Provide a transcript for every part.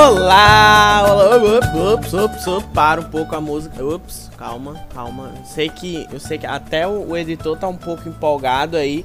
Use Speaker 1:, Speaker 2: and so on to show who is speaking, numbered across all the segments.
Speaker 1: Olá! Olá! Ups, ups, ups, para um pouco a música. Ups, calma, calma. Sei que, eu sei que até o, o editor tá um pouco empolgado aí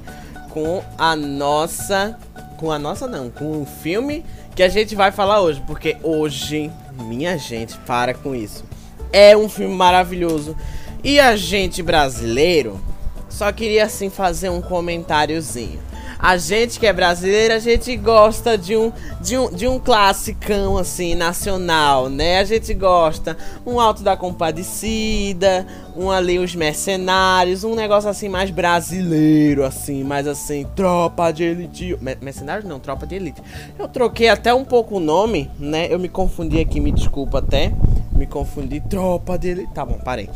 Speaker 1: com a nossa, com a nossa não, com o filme que a gente vai falar hoje, porque hoje, minha gente, para com isso. É um filme maravilhoso. E a gente brasileiro só queria assim fazer um comentáriozinho. A gente que é brasileiro, a gente gosta de um, de um, de um classicão assim, nacional, né? A gente gosta um Alto da Compadecida, um ali Os Mercenários, um negócio assim mais brasileiro, assim, mais assim, Tropa de Elite. Mercenários não, Tropa de Elite. Eu troquei até um pouco o nome, né? Eu me confundi aqui, me desculpa até. Me confundi, Tropa de Elite. Tá bom, parei.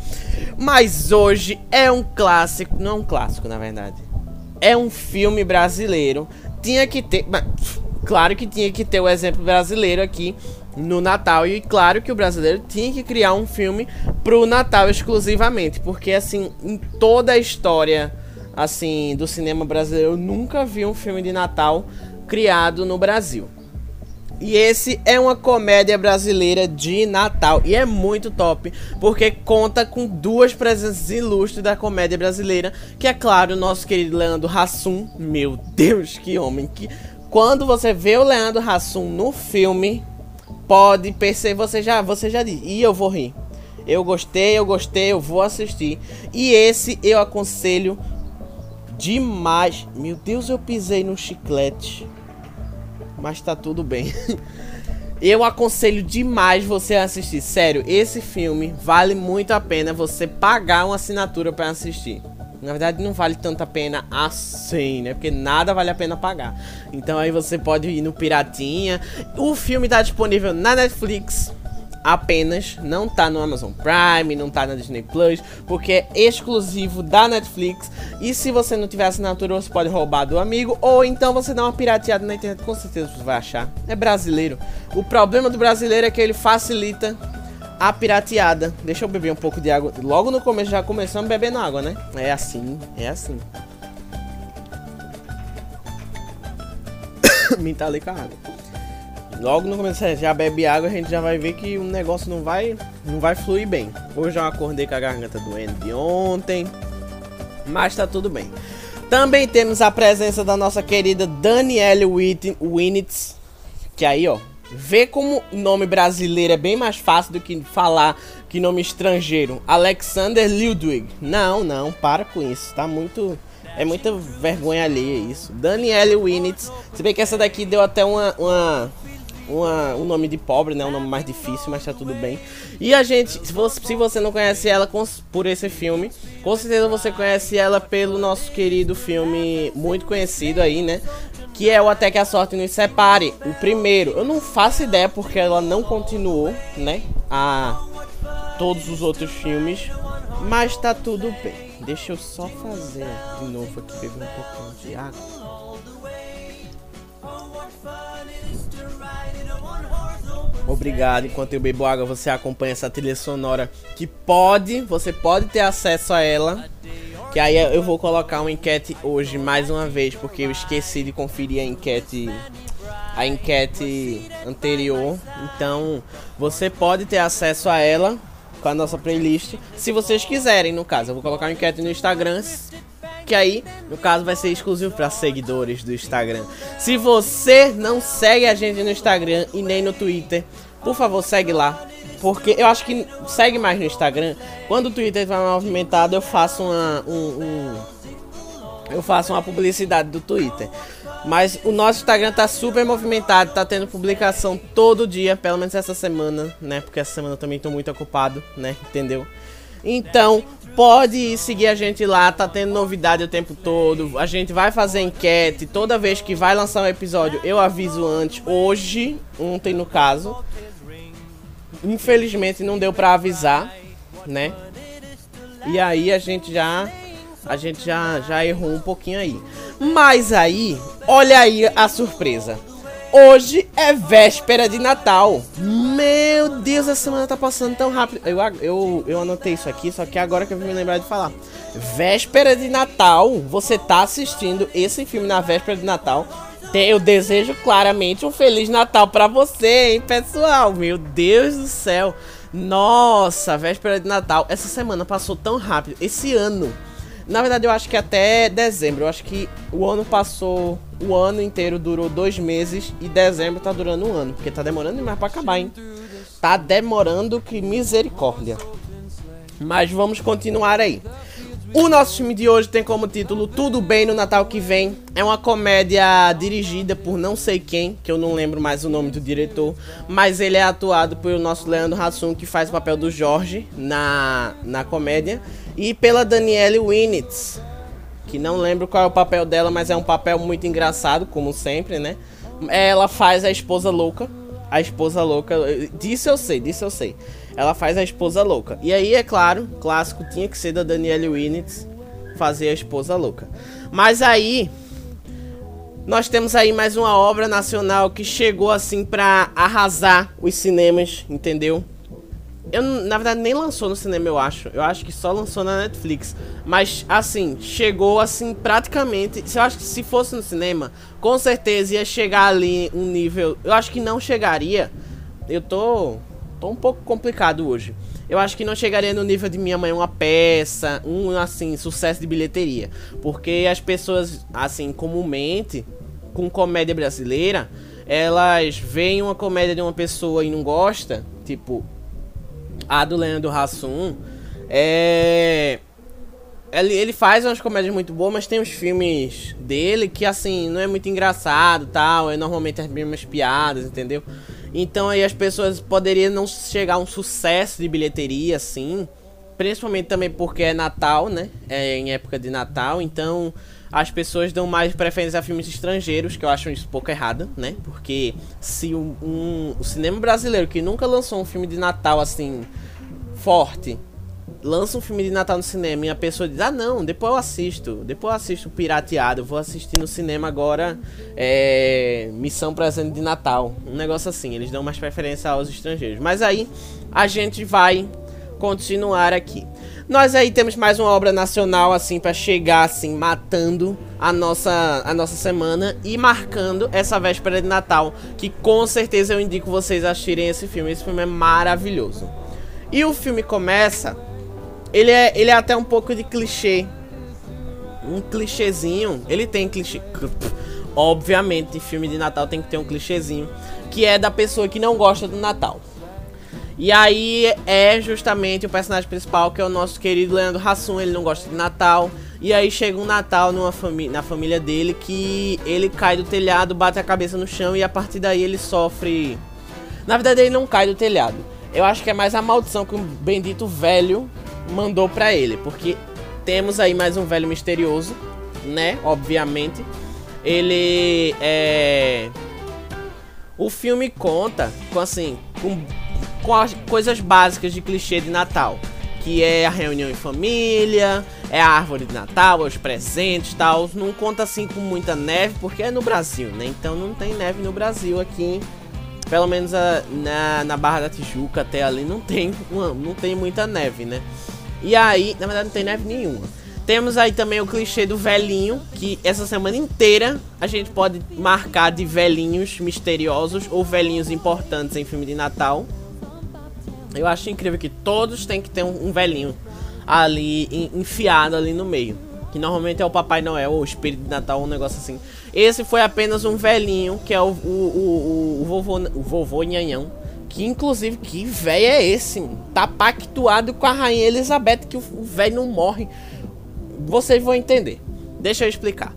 Speaker 1: Mas hoje é um clássico, não é um clássico, na verdade é um filme brasileiro. Tinha que ter. Claro que tinha que ter o exemplo brasileiro aqui no Natal. E claro que o brasileiro tinha que criar um filme pro Natal exclusivamente. Porque assim, em toda a história assim do cinema brasileiro, eu nunca vi um filme de Natal criado no Brasil. E esse é uma comédia brasileira de Natal. E é muito top, porque conta com duas presenças ilustres da comédia brasileira. Que é claro, nosso querido Leandro Hassum. Meu Deus, que homem. Que... Quando você vê o Leandro Hassum no filme, pode perceber, você já, você já diz, e eu vou rir. Eu gostei, eu gostei, eu vou assistir. E esse eu aconselho demais. Meu Deus, eu pisei no chiclete mas tá tudo bem. Eu aconselho demais você assistir. Sério, esse filme vale muito a pena você pagar uma assinatura para assistir. Na verdade, não vale tanta pena assim, né? Porque nada vale a pena pagar. Então aí você pode ir no Piratinha. O filme tá disponível na Netflix apenas, não tá no Amazon Prime, não tá na Disney Plus, porque é exclusivo da Netflix. E se você não tiver assinatura, você pode roubar do amigo, ou então você dá uma pirateada na internet, com certeza você vai achar. É brasileiro. O problema do brasileiro é que ele facilita a pirateada. Deixa eu beber um pouco de água. Logo no começo já começamos bebendo água, né? É assim, é assim. Me talei com a água. Logo no começo, você já bebe água, a gente já vai ver que o negócio não vai, não vai fluir bem. Hoje eu acordei com a garganta doendo de ontem, mas tá tudo bem. Também temos a presença da nossa querida Danielle Winnitz, que aí, ó, vê como nome brasileiro é bem mais fácil do que falar que nome estrangeiro. Alexander Ludwig. Não, não, para com isso, tá muito... É muita vergonha alheia isso. Danielle Winnitz. Se bem que essa daqui deu até uma, uma uma, um nome de pobre, né? Um nome mais difícil, mas tá tudo bem. E a gente, se você, se você não conhece ela com, por esse filme, com certeza você conhece ela pelo nosso querido filme muito conhecido aí, né? Que é o Até que a Sorte nos Separe, o primeiro. Eu não faço ideia porque ela não continuou, né? A todos os outros filmes, mas tá tudo bem. Deixa eu só fazer de novo aqui, beber um pouquinho de água. Obrigado. Enquanto eu bebo água, você acompanha essa trilha sonora que pode, você pode ter acesso a ela. Que aí eu vou colocar uma enquete hoje mais uma vez, porque eu esqueci de conferir a enquete a enquete anterior. Então, você pode ter acesso a ela com a nossa playlist, se vocês quiserem, no caso. Eu vou colocar uma enquete no Instagram, que aí, no caso, vai ser exclusivo para seguidores do Instagram. Se você não segue a gente no Instagram e nem no Twitter, por favor, segue lá. Porque eu acho que segue mais no Instagram. Quando o Twitter vai movimentado, eu faço uma. Um, um, eu faço uma publicidade do Twitter. Mas o nosso Instagram tá super movimentado, tá tendo publicação todo dia, pelo menos essa semana, né? Porque essa semana eu também tô muito ocupado, né? Entendeu? Então, pode seguir a gente lá, tá tendo novidade o tempo todo. A gente vai fazer enquete toda vez que vai lançar um episódio. Eu aviso antes, hoje, ontem no caso. Infelizmente não deu para avisar, né? E aí a gente já a gente já já errou um pouquinho aí. Mas aí, olha aí a surpresa. Hoje é véspera de Natal. Meu Deus, a semana tá passando tão rápido. Eu, eu, eu anotei isso aqui, só que agora que eu vim me lembrar de falar. Véspera de Natal, você tá assistindo esse filme na véspera de Natal. Eu desejo claramente um Feliz Natal para você, hein, pessoal? Meu Deus do céu. Nossa, véspera de Natal. Essa semana passou tão rápido. Esse ano. Na verdade, eu acho que até dezembro. Eu acho que o ano passou. O ano inteiro durou dois meses. E dezembro tá durando um ano. Porque tá demorando demais pra acabar, hein? Tá demorando que misericórdia. Mas vamos continuar aí. O nosso filme de hoje tem como título Tudo Bem no Natal que Vem. É uma comédia dirigida por não sei quem, que eu não lembro mais o nome do diretor, mas ele é atuado pelo nosso Leandro Hassum, que faz o papel do Jorge na, na comédia, e pela Danielle Winnitz, que não lembro qual é o papel dela, mas é um papel muito engraçado, como sempre, né? Ela faz a esposa louca. A esposa louca. Disso eu sei, disso eu sei. Ela faz a esposa louca. E aí, é claro, clássico tinha que ser da Danielle Winnitz fazer a esposa louca. Mas aí nós temos aí mais uma obra nacional que chegou assim para arrasar os cinemas, entendeu? Eu, na verdade, nem lançou no cinema, eu acho. Eu acho que só lançou na Netflix. Mas, assim, chegou assim praticamente. Eu acho que se fosse no cinema, com certeza ia chegar ali um nível. Eu acho que não chegaria. Eu tô tô um pouco complicado hoje. Eu acho que não chegaria no nível de Minha Mãe uma peça, um assim, sucesso de bilheteria, porque as pessoas assim, comumente com comédia brasileira, elas veem uma comédia de uma pessoa e não gosta, tipo a do Leandro Hassum, é ele, ele faz umas comédias muito boas, mas tem uns filmes dele que, assim, não é muito engraçado tal. É normalmente as mesmas piadas, entendeu? Então aí as pessoas poderiam não chegar a um sucesso de bilheteria, assim. Principalmente também porque é Natal, né? É em época de Natal. Então as pessoas dão mais preferência a filmes estrangeiros, que eu acho isso pouco errado, né? Porque se um, um, o cinema brasileiro que nunca lançou um filme de Natal assim forte lança um filme de Natal no cinema e a pessoa diz: Ah, não, depois eu assisto. Depois eu assisto pirateado. Vou assistir no cinema agora é, Missão Presente de Natal. Um negócio assim. Eles dão mais preferência aos estrangeiros. Mas aí a gente vai continuar aqui. Nós aí temos mais uma obra nacional assim para chegar assim matando a nossa a nossa semana e marcando essa véspera de Natal, que com certeza eu indico vocês assistirem esse filme. Esse filme é maravilhoso. E o filme começa ele é, ele é até um pouco de clichê. Um clichêzinho. Ele tem clichê. Obviamente, filme de Natal tem que ter um clichêzinho. Que é da pessoa que não gosta do Natal. E aí é justamente o personagem principal, que é o nosso querido Leandro Hassum. Ele não gosta de Natal. E aí chega um Natal numa na família dele que ele cai do telhado, bate a cabeça no chão e a partir daí ele sofre. Na verdade, ele não cai do telhado. Eu acho que é mais a maldição que um bendito velho mandou para ele, porque temos aí mais um velho misterioso, né? Obviamente. Ele é o filme conta com assim, com, com as coisas básicas de clichê de Natal, que é a reunião em família, é a árvore de Natal, os presentes, tal. Não conta assim com muita neve, porque é no Brasil, né? Então não tem neve no Brasil aqui. Pelo menos a, na, na Barra da Tijuca até ali não tem, uma, não tem muita neve, né? E aí, na verdade não tem neve nenhuma. Temos aí também o clichê do velhinho, que essa semana inteira a gente pode marcar de velhinhos misteriosos ou velhinhos importantes em filme de Natal. Eu acho incrível que todos têm que ter um, um velhinho ali enfiado ali no meio. Que normalmente é o Papai Noel ou o Espírito de Natal, um negócio assim. Esse foi apenas um velhinho, que é o, o, o, o vovô, o vovô Nhanhão que inclusive, que velho é esse? Tá pactuado com a rainha Elizabeth que o velho não morre. Vocês vão entender. Deixa eu explicar.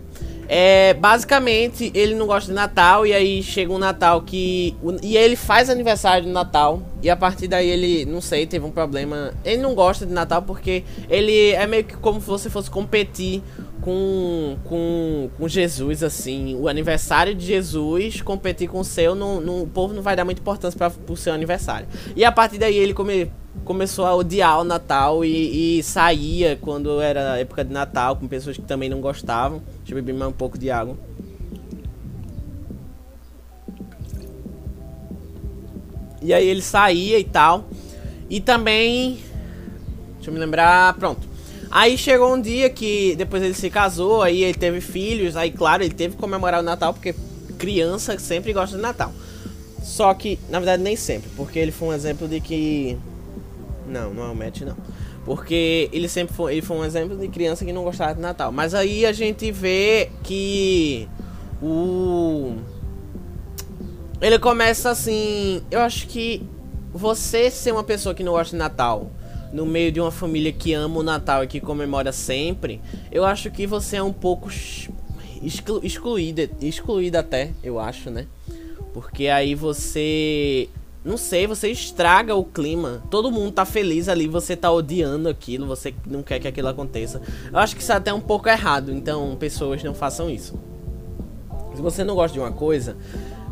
Speaker 1: É, basicamente, ele não gosta de Natal e aí chega um Natal que. E ele faz aniversário de Natal. E a partir daí ele, não sei, teve um problema. Ele não gosta de Natal porque ele é meio que como se você fosse competir com, com, com Jesus, assim, o aniversário de Jesus, competir com o seu, não, não, o povo não vai dar muita importância para o seu aniversário. E a partir daí ele come, começou a odiar o Natal e, e, saía quando era época de Natal com pessoas que também não gostavam. Deixa eu beber mais um pouco de água. E aí ele saía e tal. E também. Deixa eu me lembrar. Pronto. Aí chegou um dia que depois ele se casou, aí ele teve filhos, aí claro, ele teve que comemorar o Natal, porque criança sempre gosta de Natal. Só que, na verdade, nem sempre, porque ele foi um exemplo de que. Não, não é o Matt, não. Porque ele sempre foi, ele foi um exemplo de criança que não gostava de Natal. Mas aí a gente vê que o. Ele começa assim. Eu acho que você ser uma pessoa que não gosta de Natal no meio de uma família que ama o Natal e que comemora sempre, eu acho que você é um pouco exclu excluída, excluída até, eu acho, né? Porque aí você não sei, você estraga o clima. Todo mundo tá feliz ali, você tá odiando aquilo, você não quer que aquilo aconteça. Eu acho que isso é até um pouco errado, então pessoas não façam isso. Se você não gosta de uma coisa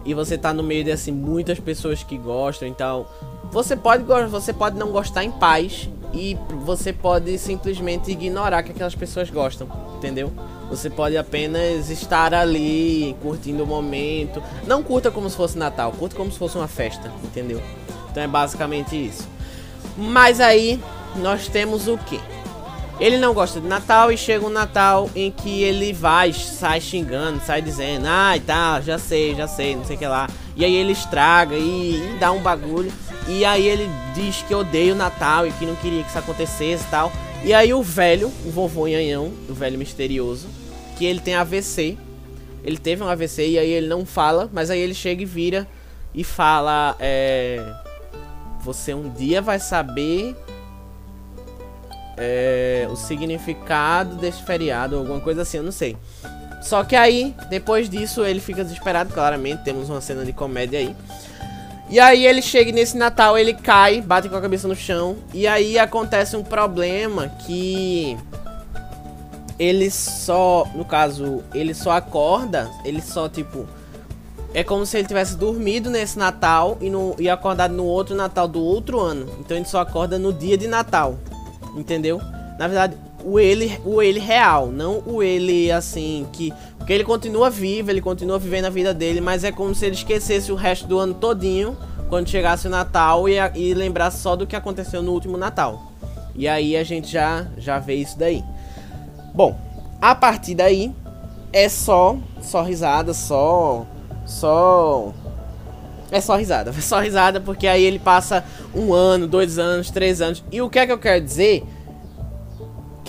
Speaker 1: e você tá no meio de assim muitas pessoas que gostam, então você pode, você pode não gostar em paz e você pode simplesmente ignorar que aquelas pessoas gostam, entendeu? Você pode apenas estar ali curtindo o momento. Não curta como se fosse Natal, curta como se fosse uma festa, entendeu? Então é basicamente isso. Mas aí nós temos o que? Ele não gosta de Natal e chega um Natal em que ele vai, sai xingando, sai dizendo, ai tá, já sei, já sei, não sei o que lá. E aí ele estraga e, e dá um bagulho. E aí ele diz que odeia o Natal e que não queria que isso acontecesse e tal. E aí o velho, o vovô Nhanhão, o velho misterioso, que ele tem AVC. Ele teve um AVC e aí ele não fala, mas aí ele chega e vira e fala: é, Você um dia vai saber é, o significado desse feriado, alguma coisa assim, eu não sei. Só que aí, depois disso, ele fica desesperado, claramente. Temos uma cena de comédia aí. E aí ele chega nesse Natal, ele cai, bate com a cabeça no chão. E aí acontece um problema que ele só, no caso, ele só acorda, ele só tipo é como se ele tivesse dormido nesse Natal e, no, e acordado no outro Natal do outro ano. Então ele só acorda no dia de Natal. Entendeu? Na verdade, o ele, o ele real, não o ele assim que porque ele continua vivo, ele continua vivendo a vida dele, mas é como se ele esquecesse o resto do ano todinho quando chegasse o Natal e, e lembrasse só do que aconteceu no último Natal. E aí a gente já, já vê isso daí. Bom, a partir daí é só só risada, só só é só risada, é só risada porque aí ele passa um ano, dois anos, três anos. E o que é que eu quero dizer?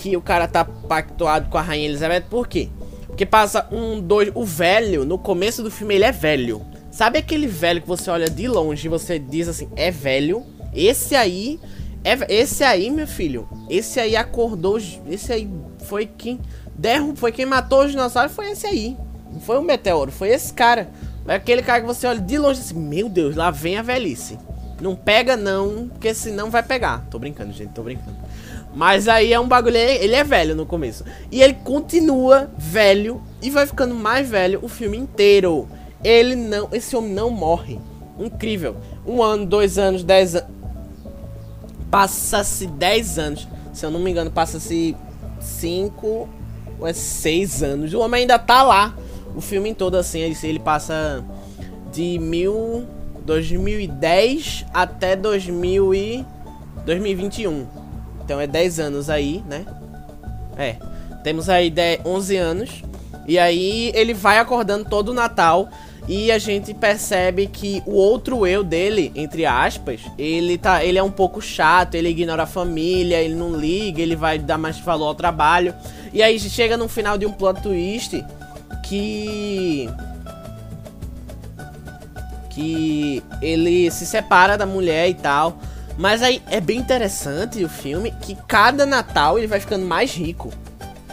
Speaker 1: Que o cara tá pactuado com a Rainha Elizabeth, por quê? Porque passa um, dois. O velho, no começo do filme, ele é velho. Sabe aquele velho que você olha de longe e você diz assim, é velho? Esse aí. É, esse aí, meu filho. Esse aí acordou. Esse aí foi quem. Derru, foi quem matou os dinossauros. Foi esse aí. Não foi o meteoro, foi esse cara. É aquele cara que você olha de longe assim, meu Deus, lá vem a velhice. Não pega não, porque senão vai pegar. Tô brincando, gente, tô brincando. Mas aí é um bagulho, ele é velho no começo. E ele continua velho e vai ficando mais velho o filme inteiro. Ele não, esse homem não morre. Incrível. Um ano, dois anos, dez anos. Passa-se dez anos. Se eu não me engano, passa-se cinco ou é seis anos. O homem ainda tá lá. O filme todo assim, ele passa de mil, 2010 até 2000 e 2021. Então é 10 anos aí, né? É. Temos aí 10, 11 anos. E aí ele vai acordando todo o Natal. E a gente percebe que o outro eu dele, entre aspas, ele tá, ele é um pouco chato, ele ignora a família, ele não liga, ele vai dar mais valor ao trabalho. E aí chega no final de um plot twist que que ele se separa da mulher e tal. Mas aí é bem interessante o filme que cada Natal ele vai ficando mais rico.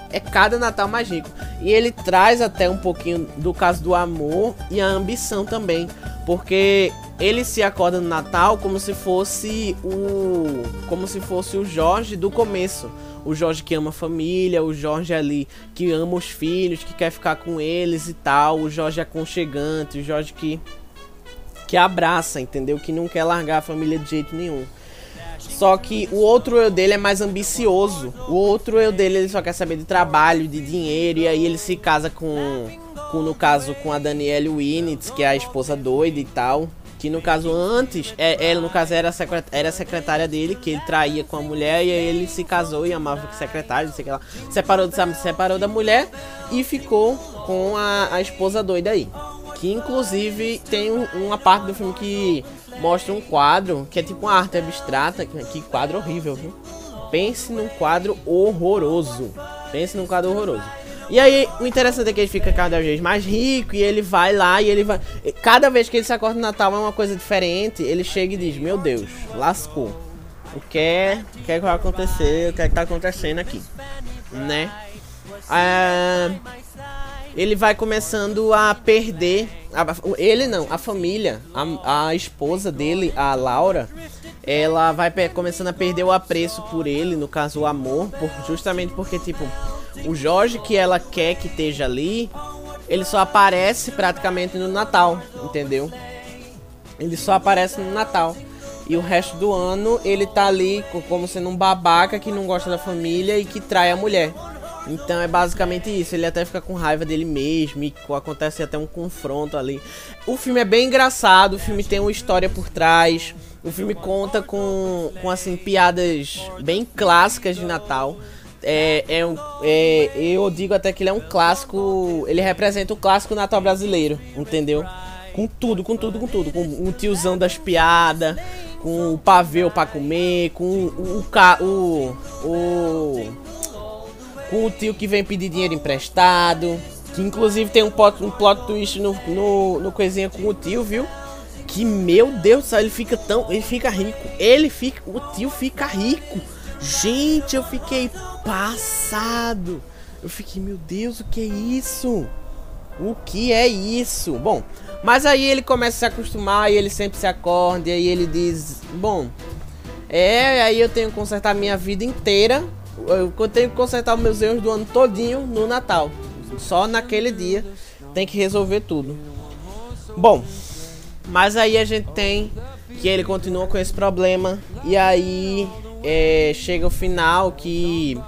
Speaker 1: É cada Natal mais rico. E ele traz até um pouquinho do caso do amor e a ambição também. Porque ele se acorda no Natal como se fosse o. Como se fosse o Jorge do começo. O Jorge que ama a família, o Jorge ali que ama os filhos, que quer ficar com eles e tal. O Jorge aconchegante, o Jorge que que abraça, entendeu? Que não quer largar a família de jeito nenhum. Só que o outro eu dele é mais ambicioso. O outro eu dele ele só quer saber de trabalho, de dinheiro e aí ele se casa com, com no caso com a Danielle Winitz, que é a esposa doida e tal. Que no caso antes, é, ela no caso era, secret, era a secretária dele, que ele traía com a mulher, e aí ele se casou e amava com a secretária, não sei o que lá. Separou, separou da mulher e ficou com a, a esposa doida aí Que inclusive tem um, uma parte do filme que mostra um quadro que é tipo uma arte abstrata. Que quadro horrível, viu? Pense num quadro horroroso. Pense num quadro horroroso. E aí, o interessante é que ele fica cada vez mais rico e ele vai lá e ele vai. Cada vez que ele se acorda no Natal é uma coisa diferente. Ele chega e diz: Meu Deus, lascou. O que é, o que, é que vai acontecer? O que é que tá acontecendo aqui? Né? É, ele vai começando a perder. A, ele não, a família, a, a esposa dele, a Laura, ela vai começando a perder o apreço por ele, no caso o amor, por, justamente porque, tipo, o Jorge que ela quer que esteja ali, ele só aparece praticamente no Natal, entendeu? Ele só aparece no Natal. E o resto do ano ele tá ali como sendo um babaca que não gosta da família e que trai a mulher. Então é basicamente isso. Ele até fica com raiva dele mesmo e acontece até um confronto ali. O filme é bem engraçado, o filme tem uma história por trás. O filme conta com, com assim, piadas bem clássicas de Natal. É, é, é, eu digo até que ele é um clássico. Ele representa o clássico Natal brasileiro, entendeu? Com tudo, com tudo, com tudo. Com o tiozão das piadas, com o pavê pra comer, com o, o, o, o com o tio que vem pedir dinheiro emprestado. Que inclusive tem um plot, um plot twist no, no, no coisinha com o tio, viu? Que meu Deus do céu, ele fica tão. Ele fica rico. Ele fica. O tio fica rico. Gente, eu fiquei passado. Eu fiquei, meu Deus, o que é isso? O que é isso? Bom, mas aí ele começa a se acostumar e ele sempre se acorda e aí ele diz: Bom, é, aí eu tenho que consertar minha vida inteira eu tenho que consertar os meus erros do ano todinho no Natal. Só naquele dia tem que resolver tudo. Bom, mas aí a gente tem que ele continua com esse problema e aí é, chega o final que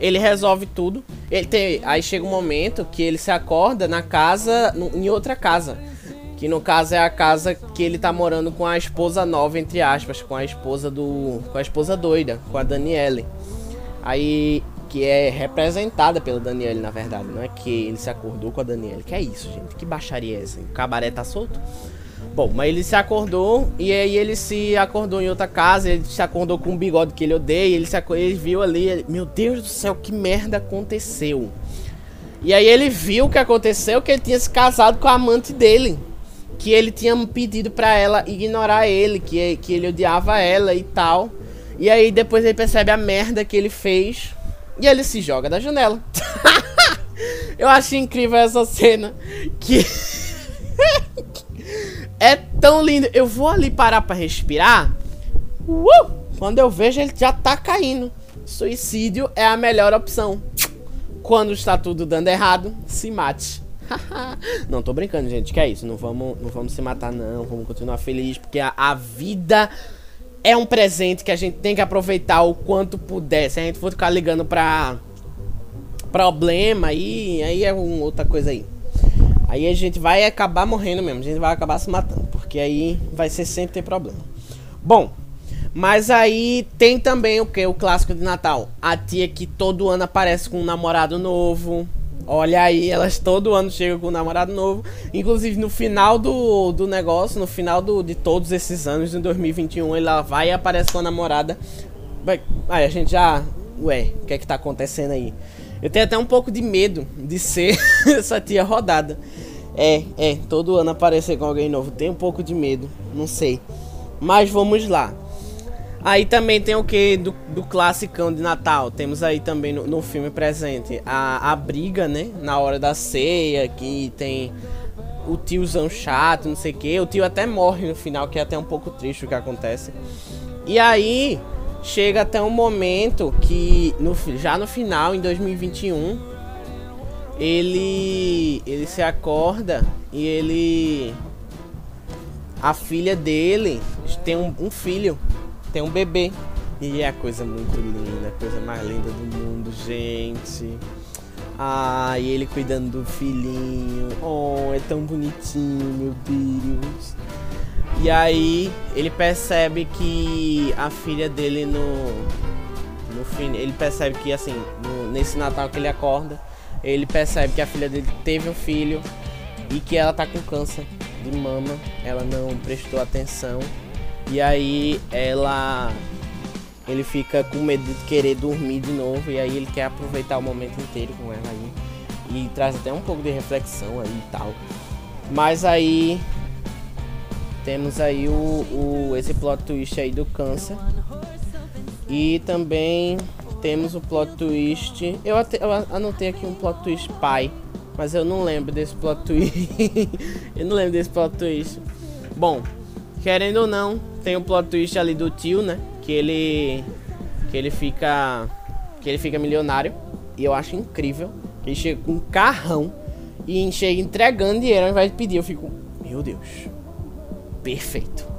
Speaker 1: ele resolve tudo. Ele tem, aí chega um momento que ele se acorda na casa, em outra casa. Que no caso é a casa que ele tá morando com a esposa nova, entre aspas, com a esposa do. com a esposa doida, com a Daniele. Aí que é representada pela Daniele, na verdade. Não é que ele se acordou com a Daniele. Que é isso, gente? Que baixaria é essa? O cabaré tá solto? Bom, mas ele se acordou e aí ele se acordou em outra casa. Ele se acordou com um bigode que ele odeia. Ele, se acordou, ele viu ali. Ele, Meu Deus do céu, que merda aconteceu? E aí ele viu o que aconteceu: que ele tinha se casado com a amante dele. Que ele tinha pedido para ela ignorar ele, que, que ele odiava ela e tal. E aí depois ele percebe a merda que ele fez e ele se joga da janela. Eu acho incrível essa cena que é tão lindo. Eu vou ali parar para respirar. Uh! Quando eu vejo ele já tá caindo. Suicídio é a melhor opção. Quando está tudo dando errado, se mate. não tô brincando, gente. Que é isso? Não vamos, não vamos se matar, não. Vamos continuar feliz porque a, a vida é um presente que a gente tem que aproveitar o quanto puder. Se a gente for ficar ligando pra problema, aí, aí é outra coisa aí. Aí a gente vai acabar morrendo mesmo, a gente vai acabar se matando, porque aí vai ser sempre ter problema. Bom, mas aí tem também o que? O clássico de Natal. A tia que todo ano aparece com um namorado novo. Olha aí, elas todo ano chegam com um namorado novo. Inclusive, no final do, do negócio, no final do, de todos esses anos, em 2021, ela vai e aparece com a namorada. Aí a gente já. Ué, o que é que tá acontecendo aí? Eu tenho até um pouco de medo de ser essa tia rodada. É, é, todo ano aparecer com alguém novo. Tenho um pouco de medo, não sei. Mas vamos lá. Aí também tem o que do, do classicão de Natal. Temos aí também no, no, filme presente a, a briga, né? Na hora da ceia, que tem o tiozão chato, não sei o que. O tio até morre no final, que é até um pouco triste o que acontece. E aí chega até um momento que no, já no final, em 2021, ele ele se acorda e ele a filha dele tem um, um filho tem um bebê. E é a coisa muito linda, a coisa mais linda do mundo, gente. Ah, e ele cuidando do filhinho. Oh, é tão bonitinho, meu Deus. E aí ele percebe que a filha dele no no fim, ele percebe que assim, no, nesse Natal que ele acorda, ele percebe que a filha dele teve um filho e que ela tá com câncer de mama, ela não prestou atenção e aí ela ele fica com medo de querer dormir de novo e aí ele quer aproveitar o momento inteiro com ela aí e traz até um pouco de reflexão aí e tal. Mas aí temos aí o, o esse plot twist aí do câncer e também temos o plot twist. Eu, até, eu anotei aqui um plot twist pai, mas eu não lembro desse plot twist. eu não lembro desse plot twist. Bom, querendo ou não, tem o plot twist ali do tio, né? Que ele que ele fica que ele fica milionário e eu acho incrível. Ele chega com um carrão e chega entregando dinheiro ao invés de pedir. Eu fico, meu Deus, perfeito.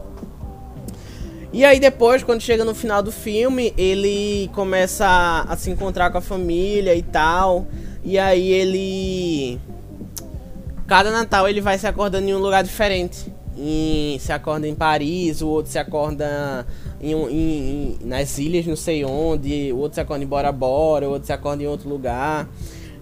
Speaker 1: E aí depois, quando chega no final do filme, ele começa a, a se encontrar com a família e tal. E aí ele. Cada Natal ele vai se acordando em um lugar diferente. Em, se acorda em Paris, o outro se acorda em, em, nas ilhas não sei onde, o outro se acorda em Bora Bora, o outro se acorda em outro lugar.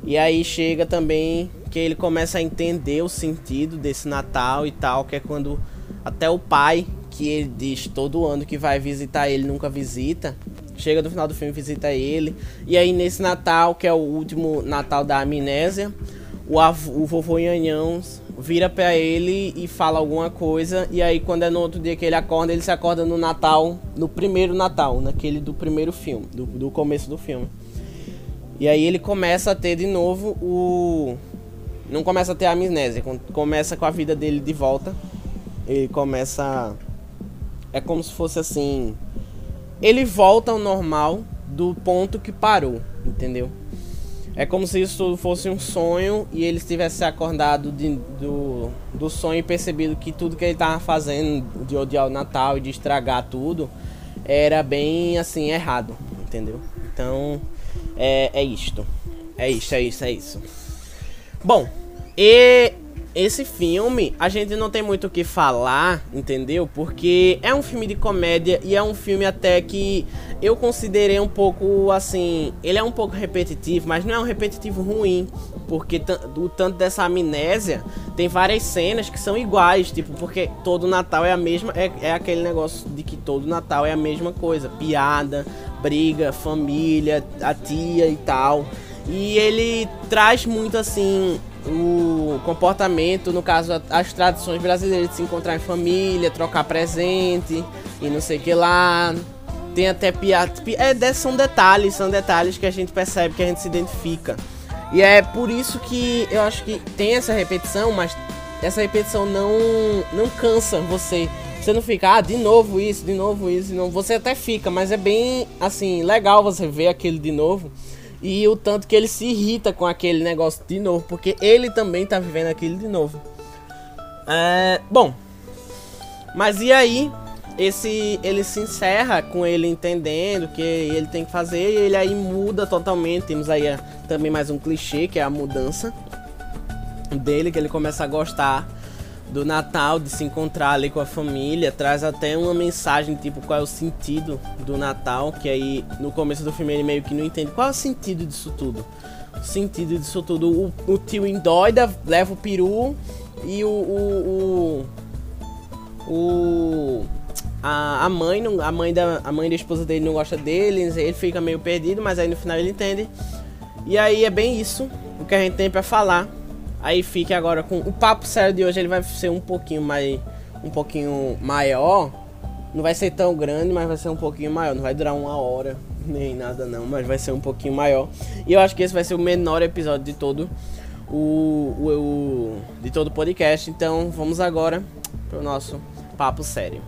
Speaker 1: E aí chega também que ele começa a entender o sentido desse Natal e tal, que é quando até o pai que ele diz todo ano que vai visitar ele, nunca visita. Chega no final do filme, visita ele. E aí, nesse Natal, que é o último Natal da amnésia, o, avô, o vovô Nhanhão vira pra ele e fala alguma coisa. E aí, quando é no outro dia que ele acorda, ele se acorda no Natal, no primeiro Natal, naquele do primeiro filme, do, do começo do filme. E aí ele começa a ter de novo o. Não começa a ter a amnésia, começa com a vida dele de volta. Ele começa é como se fosse assim. Ele volta ao normal do ponto que parou, entendeu? É como se isso fosse um sonho e ele tivesse acordado de, do, do sonho e percebido que tudo que ele estava fazendo de odiar o Natal e de estragar tudo era bem assim errado, entendeu? Então é, é isto. É isso, é isso, é isso. Bom, e esse filme, a gente não tem muito o que falar, entendeu? Porque é um filme de comédia e é um filme até que eu considerei um pouco assim. Ele é um pouco repetitivo, mas não é um repetitivo ruim. Porque o tanto dessa amnésia tem várias cenas que são iguais, tipo, porque todo Natal é a mesma. É, é aquele negócio de que todo Natal é a mesma coisa: piada, briga, família, a tia e tal. E ele traz muito assim o comportamento, no caso, as tradições brasileiras de se encontrar em família, trocar presente e não sei o que lá. Tem até piada. É, são detalhes, são detalhes que a gente percebe, que a gente se identifica. E é por isso que eu acho que tem essa repetição, mas essa repetição não, não cansa você. Você não fica, ah, de novo isso, de novo isso, de novo. Você até fica, mas é bem, assim, legal você ver aquele de novo. E o tanto que ele se irrita com aquele negócio de novo, porque ele também tá vivendo aquilo de novo. É, bom, mas e aí? Esse ele se encerra com ele entendendo que ele tem que fazer e ele aí muda totalmente. Temos aí também mais um clichê que é a mudança dele, que ele começa a gostar do Natal, de se encontrar ali com a família, traz até uma mensagem tipo qual é o sentido do Natal, que aí no começo do filme ele meio que não entende qual é o sentido disso tudo. O sentido disso tudo, o, o tio endoida, leva o peru e o o, o, o a, a mãe não, a mãe da a mãe da esposa dele não gosta dele, ele fica meio perdido, mas aí no final ele entende. E aí é bem isso o que a gente tem para falar Aí fique agora com o papo sério de hoje, ele vai ser um pouquinho mais um pouquinho maior. Não vai ser tão grande, mas vai ser um pouquinho maior. Não vai durar uma hora nem nada não, mas vai ser um pouquinho maior. E eu acho que esse vai ser o menor episódio de todo o, o, o de todo o podcast. Então vamos agora para o nosso papo sério.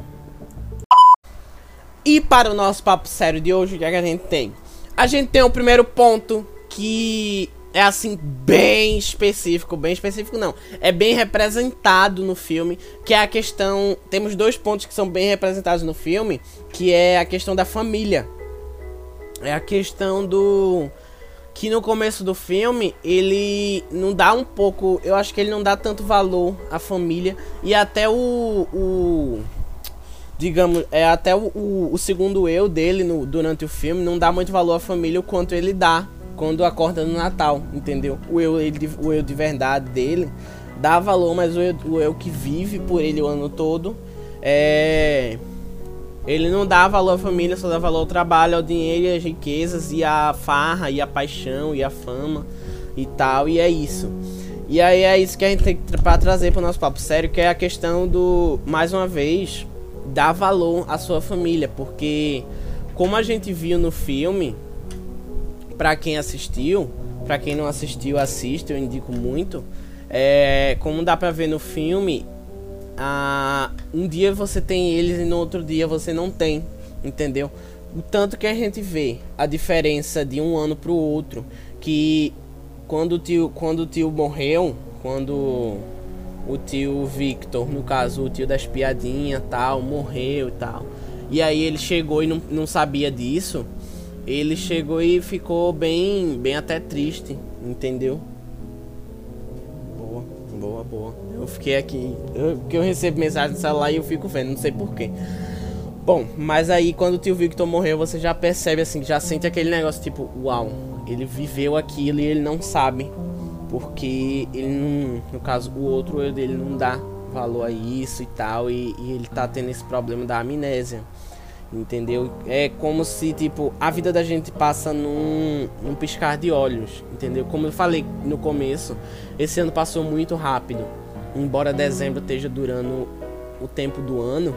Speaker 1: E para o nosso papo sério de hoje, o que, é que a gente tem? A gente tem o primeiro ponto que é assim bem específico, bem específico não, é bem representado no filme, que é a questão, temos dois pontos que são bem representados no filme, que é a questão da família. É a questão do que no começo do filme ele não dá um pouco, eu acho que ele não dá tanto valor à família e até o, o digamos, é até o, o, o segundo eu dele no, durante o filme não dá muito valor à família o quanto ele dá quando acorda no Natal, entendeu? O eu, ele, o eu de verdade dele, dá valor, mas o eu, o eu que vive por ele o ano todo é. Ele não dá valor à família, só dá valor ao trabalho, ao dinheiro e às riquezas, e a farra, e a paixão, e a fama e tal, e é isso. E aí é isso que a gente tem pra trazer pro nosso papo sério, que é a questão do, mais uma vez, dar valor à sua família, porque como a gente viu no filme, para quem assistiu, para quem não assistiu, assiste, eu indico muito. É, como dá pra ver no filme, ah, um dia você tem eles e no outro dia você não tem, entendeu? O tanto que a gente vê a diferença de um ano pro outro, que quando o tio, quando o tio morreu, quando o tio Victor, no caso o tio das piadinhas tal, morreu e tal. E aí ele chegou e não, não sabia disso. Ele chegou e ficou bem, bem até triste, entendeu? Boa, boa, boa. Eu fiquei aqui. Eu, porque eu recebo mensagem no celular e eu fico vendo, não sei porquê. Bom, mas aí quando o tio Victor morreu, você já percebe assim, já sente aquele negócio tipo, uau, ele viveu aquilo e ele não sabe. Porque ele não. No caso, o outro eu dele não dá valor a isso e tal. E, e ele tá tendo esse problema da amnésia. Entendeu? É como se, tipo, a vida da gente passa num, num piscar de olhos. Entendeu? Como eu falei no começo, esse ano passou muito rápido embora dezembro esteja durando o tempo do ano,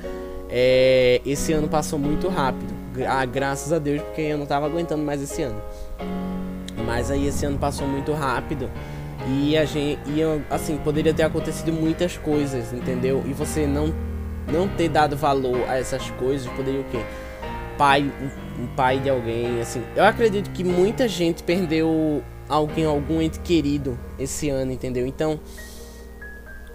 Speaker 1: é, esse ano passou muito rápido. Ah, graças a Deus, porque eu não estava aguentando mais esse ano. Mas aí esse ano passou muito rápido. E a gente. E assim, poderia ter acontecido muitas coisas, entendeu? E você não, não ter dado valor a essas coisas, poderia o quê? Pai, um, um pai de alguém, assim. Eu acredito que muita gente perdeu alguém, algum ente querido esse ano, entendeu? Então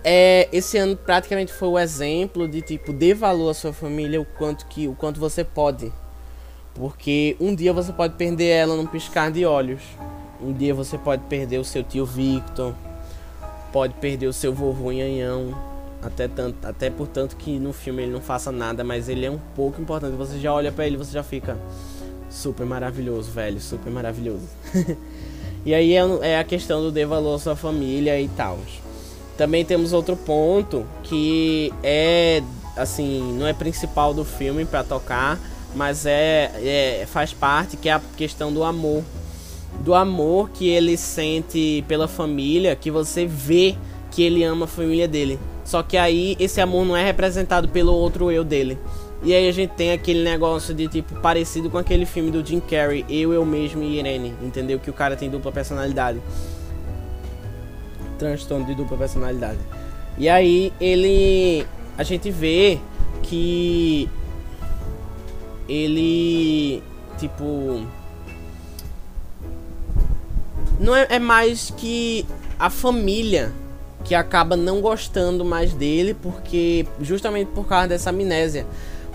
Speaker 1: é, esse ano praticamente foi o exemplo de tipo dê valor à sua família o quanto que o quanto você pode porque um dia você pode perder ela num piscar de olhos um dia você pode perder o seu tio Victor pode perder o seu vovô Nhanhão até tanto até por tanto que no filme ele não faça nada mas ele é um pouco importante você já olha para ele você já fica super maravilhoso velho super maravilhoso e aí é, é a questão do dê valor à sua família e tal também temos outro ponto que é assim, não é principal do filme para tocar, mas é, é, faz parte que é a questão do amor. Do amor que ele sente pela família, que você vê que ele ama a família dele. Só que aí esse amor não é representado pelo outro eu dele. E aí a gente tem aquele negócio de tipo parecido com aquele filme do Jim Carrey, Eu, Eu Mesmo e Irene, entendeu? Que o cara tem dupla personalidade transtorno de dupla personalidade. E aí ele a gente vê que ele tipo não é, é mais que a família que acaba não gostando mais dele porque justamente por causa dessa amnésia.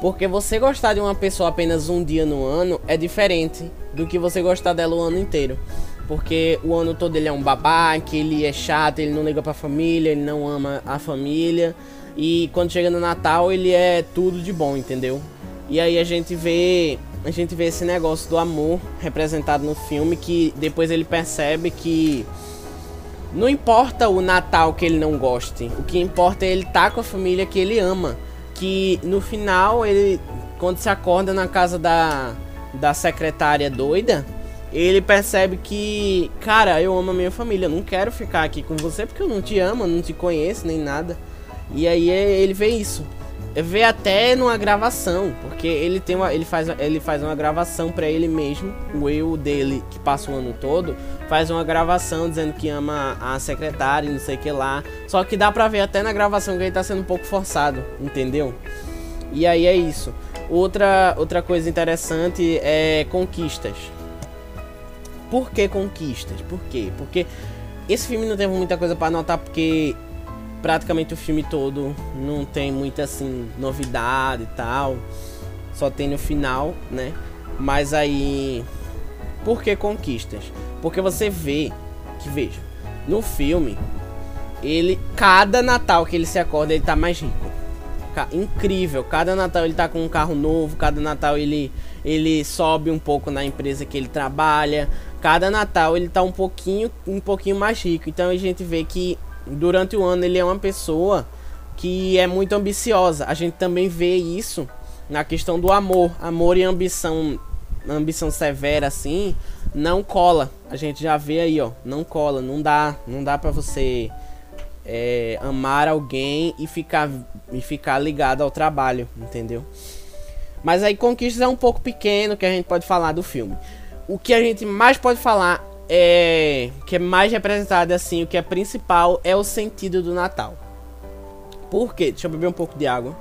Speaker 1: Porque você gostar de uma pessoa apenas um dia no ano é diferente do que você gostar dela o ano inteiro. Porque o ano todo ele é um babaca, ele é chato, ele não liga pra família, ele não ama a família. E quando chega no Natal, ele é tudo de bom, entendeu? E aí a gente vê. A gente vê esse negócio do amor representado no filme que depois ele percebe que não importa o Natal que ele não goste, o que importa é ele estar tá com a família que ele ama. Que no final ele quando se acorda na casa da da secretária doida, ele percebe que, cara, eu amo a minha família, eu não quero ficar aqui com você porque eu não te amo, não te conheço nem nada. E aí é, ele vê isso. Vê até numa gravação, porque ele tem uma, ele faz, ele faz uma gravação para ele mesmo, o eu dele que passa o ano todo, faz uma gravação dizendo que ama a secretária não sei o que lá. Só que dá pra ver até na gravação que ele tá sendo um pouco forçado, entendeu? E aí é isso. Outra, outra coisa interessante é conquistas. Por que conquistas? Por quê? Porque esse filme não teve muita coisa para anotar porque praticamente o filme todo não tem muita assim novidade e tal. Só tem no final, né? Mas aí por que conquistas? Porque você vê que veja, no filme ele cada Natal que ele se acorda ele tá mais rico. Incrível, cada Natal ele tá com um carro novo, cada Natal ele ele sobe um pouco na empresa que ele trabalha, cada Natal ele tá um pouquinho, um pouquinho mais rico. Então a gente vê que durante o ano ele é uma pessoa que é muito ambiciosa. A gente também vê isso na questão do amor. Amor e ambição, ambição severa assim, não cola. A gente já vê aí, ó, não cola, não dá, não dá para você é, amar alguém e ficar e ficar ligado ao trabalho, entendeu? Mas aí Conquistas é um pouco pequeno que a gente pode falar do filme. O que a gente mais pode falar é que é mais representado assim, o que é principal é o sentido do Natal. Por quê? Deixa eu beber um pouco de água.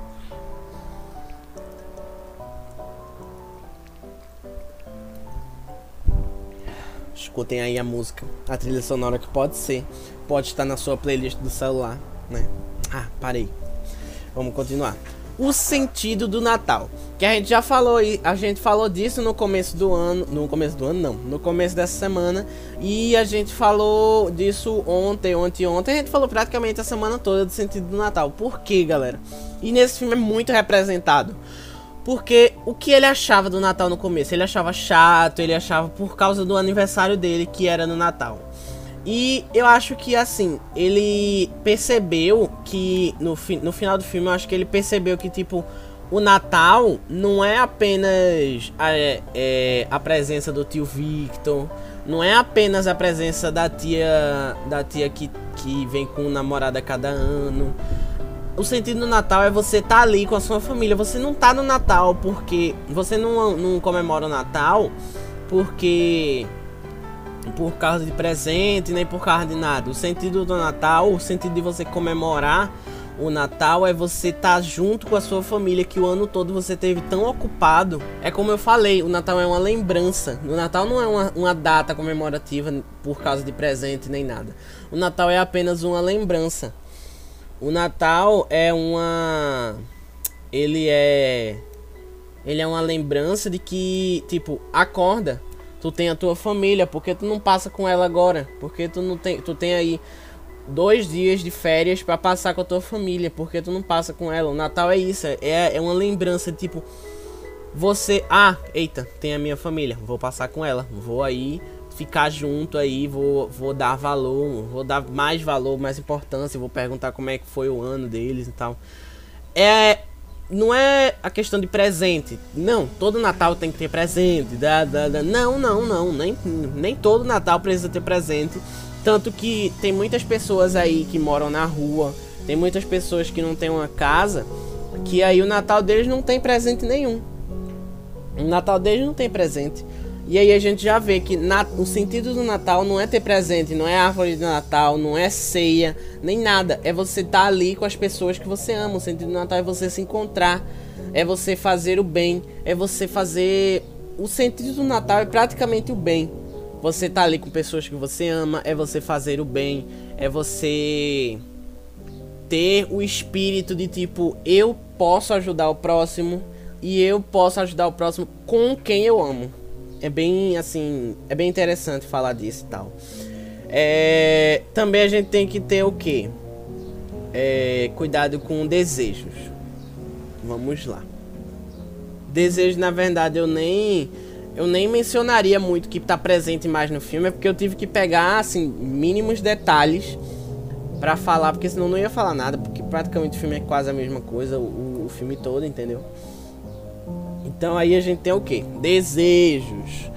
Speaker 1: Escutem aí a música, a trilha sonora que pode ser, pode estar na sua playlist do celular, né? Ah, parei. Vamos continuar o sentido do Natal. Que a gente já falou, a gente falou disso no começo do ano, no começo do ano não, no começo dessa semana, e a gente falou disso ontem, ontem, ontem, a gente falou praticamente a semana toda do sentido do Natal. Por quê, galera? E nesse filme é muito representado. Porque o que ele achava do Natal no começo? Ele achava chato, ele achava por causa do aniversário dele, que era no Natal. E eu acho que assim, ele percebeu que no, fi no final do filme, eu acho que ele percebeu que, tipo, o Natal não é apenas a, é, a presença do tio Victor, não é apenas a presença da tia da tia que, que vem com o namorado a cada ano. O sentido do Natal é você estar tá ali com a sua família. Você não tá no Natal porque. Você não, não comemora o Natal porque por causa de presente, nem por causa de nada. O sentido do Natal, o sentido de você comemorar o Natal é você estar tá junto com a sua família que o ano todo você teve tão ocupado. É como eu falei, o Natal é uma lembrança. O Natal não é uma, uma data comemorativa por causa de presente nem nada. O Natal é apenas uma lembrança. O Natal é uma. Ele é. Ele é uma lembrança de que, tipo, acorda tu tem a tua família, porque tu não passa com ela agora? Porque tu não tem, tu tem aí dois dias de férias para passar com a tua família, porque tu não passa com ela. O Natal é isso, é, é uma lembrança tipo você, ah, eita, tem a minha família, vou passar com ela, vou aí ficar junto aí, vou, vou dar valor, vou dar mais valor, mais importância, vou perguntar como é que foi o ano deles e tal. É não é a questão de presente. Não, todo Natal tem que ter presente. Da, da, da. Não, não, não. Nem, nem todo Natal precisa ter presente. Tanto que tem muitas pessoas aí que moram na rua. Tem muitas pessoas que não têm uma casa. Que aí o Natal deles não tem presente nenhum. O Natal deles não tem presente. E aí a gente já vê que na, o sentido do Natal não é ter presente, não é árvore de Natal, não é ceia, nem nada. É você estar tá ali com as pessoas que você ama. O sentido do Natal é você se encontrar, é você fazer o bem, é você fazer. O sentido do Natal é praticamente o bem. Você tá ali com pessoas que você ama, é você fazer o bem, é você ter o espírito de tipo, eu posso ajudar o próximo e eu posso ajudar o próximo com quem eu amo é bem assim, é bem interessante falar disso e tal. É, também a gente tem que ter o que? É, cuidado com desejos. Vamos lá. Desejo, na verdade, eu nem eu nem mencionaria muito que está presente mais no filme, é porque eu tive que pegar assim mínimos detalhes para falar, porque senão não ia falar nada, porque praticamente o filme é quase a mesma coisa, o, o filme todo, entendeu? Então aí a gente tem o que? Desejos.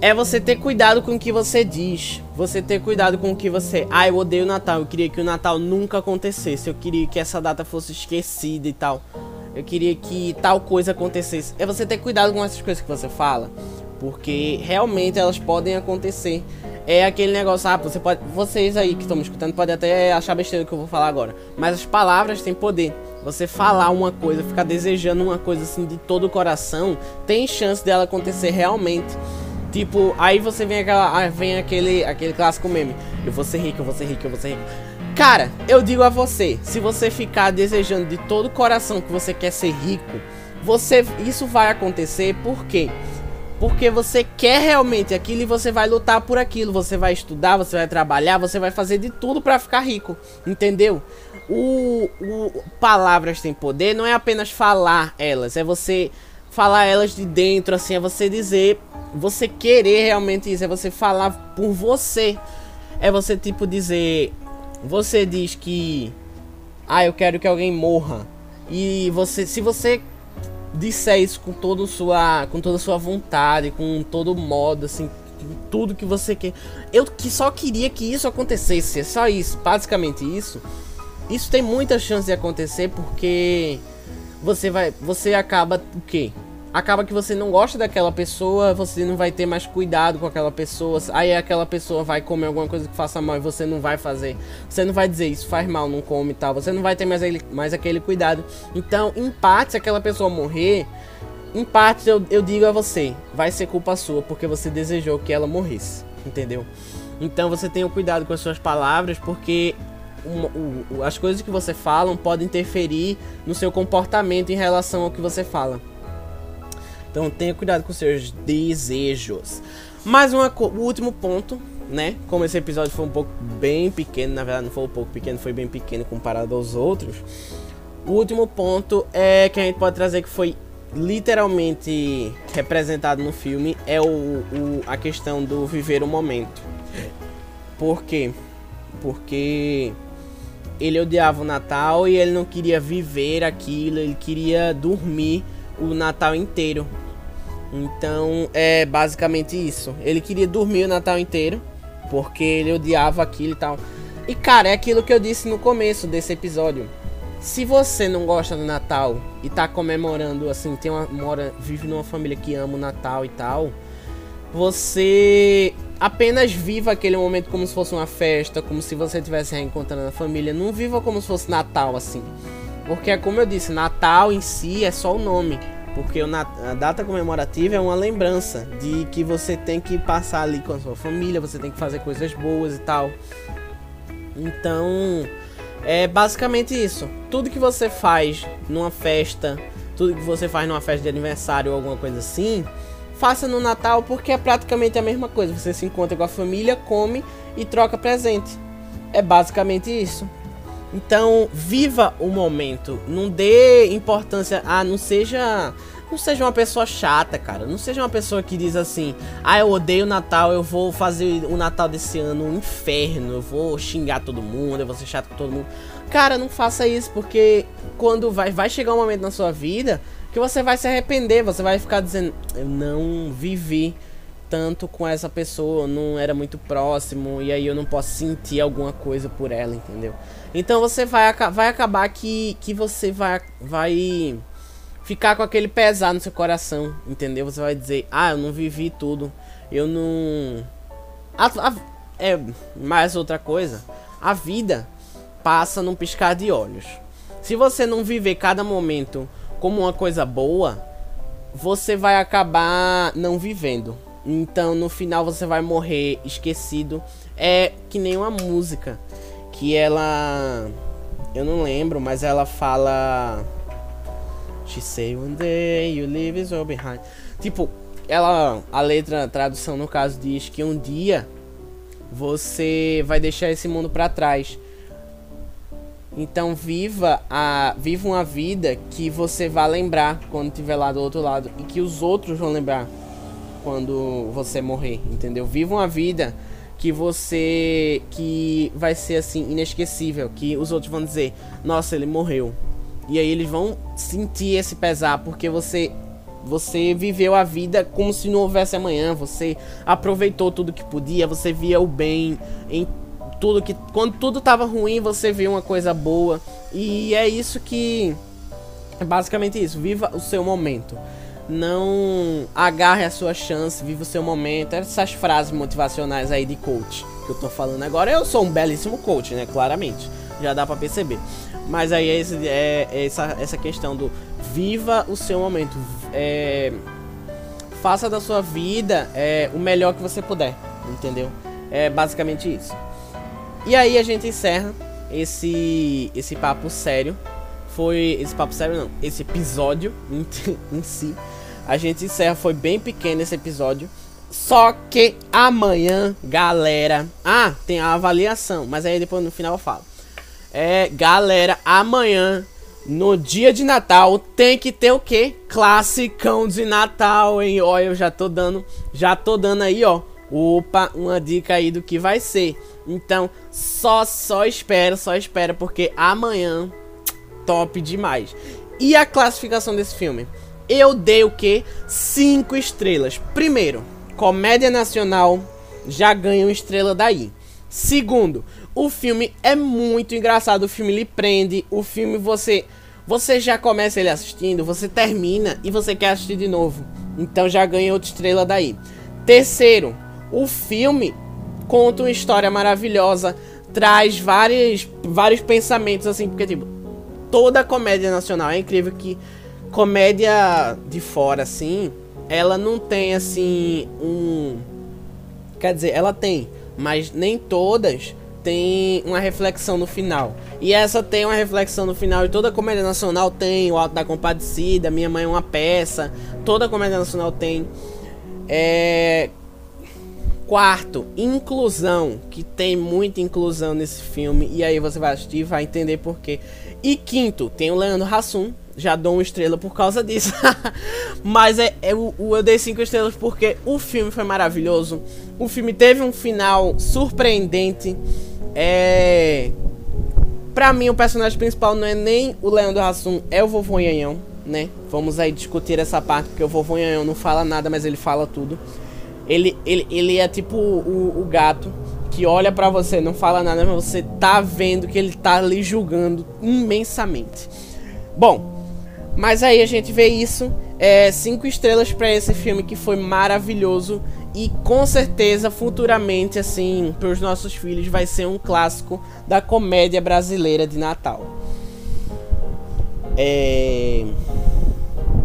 Speaker 1: É você ter cuidado com o que você diz. Você ter cuidado com o que você. Ah, eu odeio o Natal. Eu queria que o Natal nunca acontecesse. Eu queria que essa data fosse esquecida e tal. Eu queria que tal coisa acontecesse. É você ter cuidado com essas coisas que você fala. Porque realmente elas podem acontecer. É aquele negócio, ah, você pode. Vocês aí que estão me escutando podem até achar besteira que eu vou falar agora. Mas as palavras têm poder. Você falar uma coisa, ficar desejando uma coisa assim de todo o coração, tem chance dela acontecer realmente. Tipo, aí você vem aquela, vem aquele, aquele clássico meme. Eu vou ser rico, eu vou ser rico, eu vou ser rico. Cara, eu digo a você, se você ficar desejando de todo o coração que você quer ser rico, você isso vai acontecer por quê? Porque você quer realmente aquilo e você vai lutar por aquilo, você vai estudar, você vai trabalhar, você vai fazer de tudo para ficar rico, entendeu? O, o palavras têm poder não é apenas falar elas, é você falar elas de dentro, assim, é você dizer, você querer realmente isso, é você falar por você. É você tipo dizer, você diz que ah, eu quero que alguém morra. E você, se você disser isso com toda sua, com toda sua vontade, com todo modo assim, tudo que você quer. Eu que só queria que isso acontecesse, é só isso, basicamente isso. Isso tem muita chance de acontecer porque você vai, você acaba o quê? Acaba que você não gosta daquela pessoa, você não vai ter mais cuidado com aquela pessoa. Aí aquela pessoa vai comer alguma coisa que faça mal e você não vai fazer. Você não vai dizer isso faz mal, não come e tal. Você não vai ter mais, ele, mais aquele cuidado. Então, em parte, se aquela pessoa morrer, em parte eu, eu digo a você, vai ser culpa sua porque você desejou que ela morresse, entendeu? Então você tenha cuidado com as suas palavras porque uma, o, as coisas que você fala podem interferir no seu comportamento em relação ao que você fala. Então tenha cuidado com seus desejos. Mais uma, o último ponto, né? Como esse episódio foi um pouco bem pequeno, na verdade não foi um pouco pequeno, foi bem pequeno comparado aos outros. O último ponto é que a gente pode trazer que foi literalmente representado no filme é o, o, a questão do viver o momento. Por quê? Porque ele odiava o Natal e ele não queria viver aquilo, ele queria dormir o Natal inteiro. Então é basicamente isso. Ele queria dormir o Natal inteiro porque ele odiava aquilo e tal. E cara, é aquilo que eu disse no começo desse episódio se você não gosta do Natal e tá comemorando, assim, tem uma, mora, vive numa família que ama o Natal e tal, você apenas viva aquele momento como se fosse uma festa, como se você estivesse reencontrando a família. Não viva como se fosse Natal, assim. Porque, como eu disse, Natal em si é só o nome. Porque a data comemorativa é uma lembrança de que você tem que passar ali com a sua família, você tem que fazer coisas boas e tal. Então, é basicamente isso. Tudo que você faz numa festa, tudo que você faz numa festa de aniversário ou alguma coisa assim, faça no Natal porque é praticamente a mesma coisa. Você se encontra com a família, come e troca presente. É basicamente isso. Então, viva o momento. Não dê importância. Ah, não seja não seja uma pessoa chata, cara. Não seja uma pessoa que diz assim: ah, eu odeio o Natal, eu vou fazer o Natal desse ano um inferno, eu vou xingar todo mundo, eu vou ser chato com todo mundo. Cara, não faça isso, porque quando vai, vai chegar um momento na sua vida que você vai se arrepender, você vai ficar dizendo: eu não vivi tanto com essa pessoa, não era muito próximo, e aí eu não posso sentir alguma coisa por ela, entendeu? Então você vai, vai acabar que, que você vai. vai ficar com aquele pesar no seu coração, entendeu? Você vai dizer, ah, eu não vivi tudo, eu não. A, a, é mais outra coisa. A vida passa num piscar de olhos. Se você não viver cada momento como uma coisa boa, você vai acabar não vivendo. Então no final você vai morrer esquecido. É que nem uma música que ela eu não lembro, mas ela fala She say one day you leave is all behind. Tipo, ela, a letra, a tradução no caso diz que um dia você vai deixar esse mundo para trás. Então viva a viva uma vida que você vai lembrar quando estiver lá do outro lado e que os outros vão lembrar quando você morrer, entendeu? Viva uma vida que você que vai ser assim inesquecível, que os outros vão dizer: "Nossa, ele morreu". E aí eles vão sentir esse pesar porque você você viveu a vida como se não houvesse amanhã, você aproveitou tudo que podia, você via o bem em tudo que quando tudo estava ruim, você viu uma coisa boa. E é isso que é basicamente isso, viva o seu momento. Não agarre a sua chance, viva o seu momento. Essas frases motivacionais aí de coach que eu tô falando agora. Eu sou um belíssimo coach, né? Claramente. Já dá para perceber. Mas aí é, esse, é, é, essa, essa questão do viva o seu momento. É, faça da sua vida é, o melhor que você puder, entendeu? É basicamente isso. E aí a gente encerra esse esse papo sério. Foi esse papo sério não, esse episódio em, em si. A gente encerra, foi bem pequeno esse episódio. Só que amanhã, galera. Ah, tem a avaliação, mas aí depois no final eu falo. É, galera, amanhã, no dia de Natal, tem que ter o quê? Classicão de Natal, hein? Ó, eu já tô dando, já tô dando aí, ó, Opa, uma dica aí do que vai ser. Então, só só espera, só espera porque amanhã top demais. E a classificação desse filme? Eu dei o que? 5 estrelas. Primeiro, comédia nacional já ganha uma estrela daí. Segundo, o filme é muito engraçado, o filme lhe prende, o filme você você já começa ele assistindo, você termina e você quer assistir de novo. Então já ganha outra estrela daí. Terceiro, o filme conta uma história maravilhosa, traz vários, vários pensamentos assim, porque tipo, toda comédia nacional é incrível que comédia de fora assim, ela não tem assim um quer dizer, ela tem, mas nem todas tem uma reflexão no final. E essa tem uma reflexão no final. E toda comédia nacional tem. O Alto da Compadecida, Minha Mãe é uma Peça. Toda comédia nacional tem. É... Quarto, inclusão. Que tem muita inclusão nesse filme. E aí você vai assistir e vai entender porquê. E quinto, tem o Leandro Hassum. Já dou uma estrela por causa disso. Mas é, é o, eu dei cinco estrelas porque o filme foi maravilhoso. O filme teve um final surpreendente. É. Pra mim, o personagem principal não é nem o Leandro Hassum, é o Vovô Nhanhão, né? Vamos aí discutir essa parte, porque o Vovô Nhanhão não fala nada, mas ele fala tudo. Ele, ele, ele é tipo o, o gato que olha para você, não fala nada, mas você tá vendo que ele tá lhe julgando imensamente. Bom, mas aí a gente vê isso. É, cinco estrelas para esse filme que foi maravilhoso. E com certeza, futuramente, assim, para os nossos filhos, vai ser um clássico da comédia brasileira de Natal. É...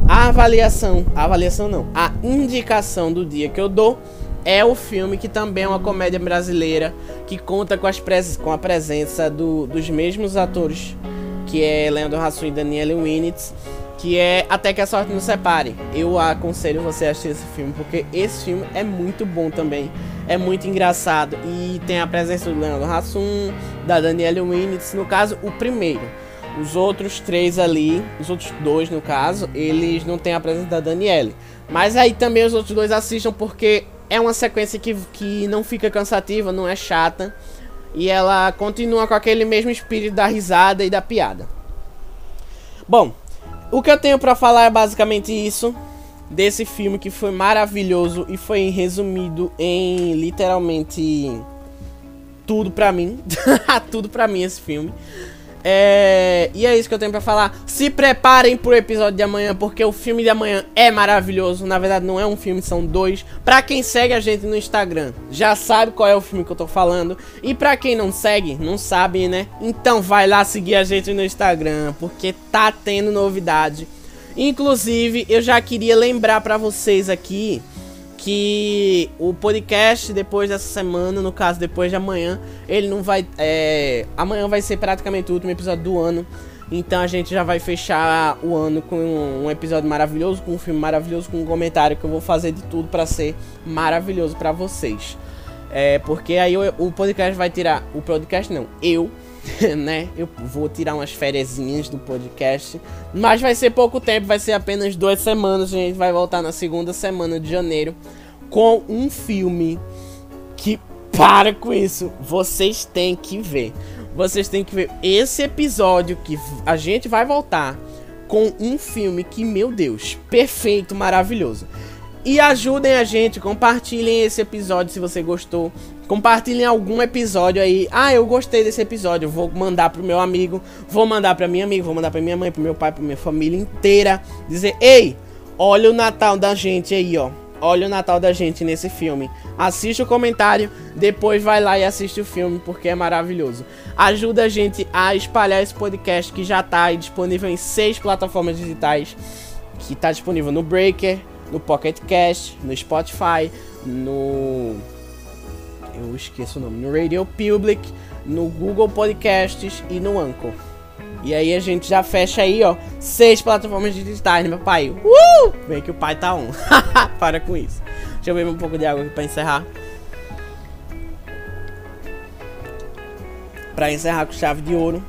Speaker 1: A avaliação, a avaliação não, a indicação do dia que eu dou é o filme que também é uma comédia brasileira que conta com, as pres com a presença do, dos mesmos atores que é Leandro Hassum e Daniela Winitz que é Até que a Sorte nos Separe. Eu aconselho você a assistir esse filme, porque esse filme é muito bom também. É muito engraçado e tem a presença do Leandro Hassum, da Daniela Winitz, no caso, o primeiro. Os outros três ali, os outros dois no caso, eles não têm a presença da Daniele. Mas aí também os outros dois assistam porque é uma sequência que, que não fica cansativa, não é chata. E ela continua com aquele mesmo espírito da risada e da piada. Bom, o que eu tenho para falar é basicamente isso desse filme que foi maravilhoso e foi resumido em literalmente tudo pra mim. tudo pra mim esse filme. É, e é isso que eu tenho pra falar. Se preparem pro episódio de amanhã, porque o filme de amanhã é maravilhoso. Na verdade, não é um filme, são dois. Pra quem segue a gente no Instagram, já sabe qual é o filme que eu tô falando. E pra quem não segue, não sabe, né? Então vai lá seguir a gente no Instagram, porque tá tendo novidade. Inclusive, eu já queria lembrar pra vocês aqui que o podcast depois dessa semana, no caso depois de amanhã, ele não vai. É, amanhã vai ser praticamente o último episódio do ano. Então a gente já vai fechar o ano com um, um episódio maravilhoso, com um filme maravilhoso, com um comentário que eu vou fazer de tudo para ser maravilhoso para vocês. É, porque aí o, o podcast vai tirar. O podcast não, eu né? Eu vou tirar umas férias do podcast. Mas vai ser pouco tempo, vai ser apenas duas semanas. A gente vai voltar na segunda semana de janeiro com um filme que, para com isso, vocês têm que ver. Vocês têm que ver esse episódio que a gente vai voltar com um filme que, meu Deus, perfeito, maravilhoso. E ajudem a gente, compartilhem esse episódio se você gostou. Compartilhem algum episódio aí. Ah, eu gostei desse episódio. Vou mandar pro meu amigo, vou mandar pra minha amiga, vou mandar pra minha mãe, pro meu pai, pra minha família inteira. Dizer: Ei, olha o Natal da gente aí, ó. Olha o Natal da gente nesse filme. Assiste o comentário, depois vai lá e assiste o filme, porque é maravilhoso. Ajuda a gente a espalhar esse podcast que já tá disponível em seis plataformas digitais. Que tá disponível no Breaker, no Pocket Cast, no Spotify, no eu esqueço o nome, no Radio Public, no Google Podcasts e no Anchor. E aí a gente já fecha aí, ó, seis plataformas digitais, né, meu pai? Uh! Vem que o pai tá um. Para com isso. Deixa eu beber um pouco de água aqui pra encerrar. Pra encerrar com chave de ouro.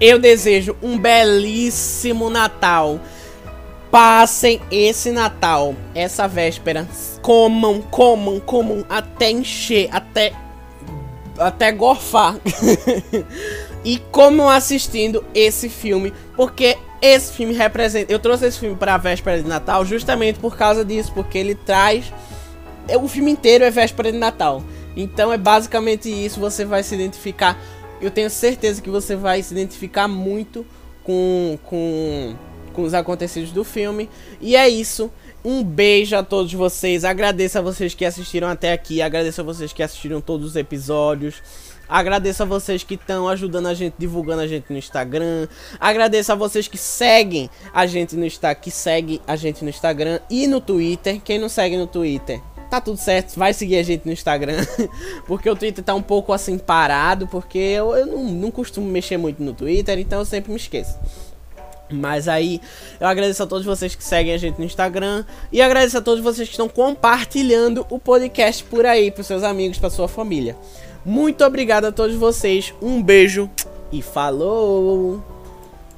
Speaker 1: Eu desejo um belíssimo Natal Passem esse Natal, essa véspera, comam, comam, comam até encher, até até gorfar. e comam assistindo esse filme, porque esse filme representa. Eu trouxe esse filme para a véspera de Natal justamente por causa disso, porque ele traz o filme inteiro é véspera de Natal. Então é basicamente isso, você vai se identificar. Eu tenho certeza que você vai se identificar muito com, com, com os acontecidos do filme. E é isso. Um beijo a todos vocês. Agradeço a vocês que assistiram até aqui. Agradeço a vocês que assistiram todos os episódios. Agradeço a vocês que estão ajudando a gente, divulgando a gente no Instagram. Agradeço a vocês que seguem a gente no Instagram, que segue a gente no Instagram e no Twitter. Quem não segue no Twitter, tá tudo certo, vai seguir a gente no Instagram, porque o Twitter tá um pouco assim parado, porque eu, eu não, não costumo mexer muito no Twitter, então eu sempre me esqueço. Mas aí, eu agradeço a todos vocês que seguem a gente no Instagram e agradeço a todos vocês que estão compartilhando o podcast por aí, pros seus amigos, pra sua família. Muito obrigado a todos vocês, um beijo e falou!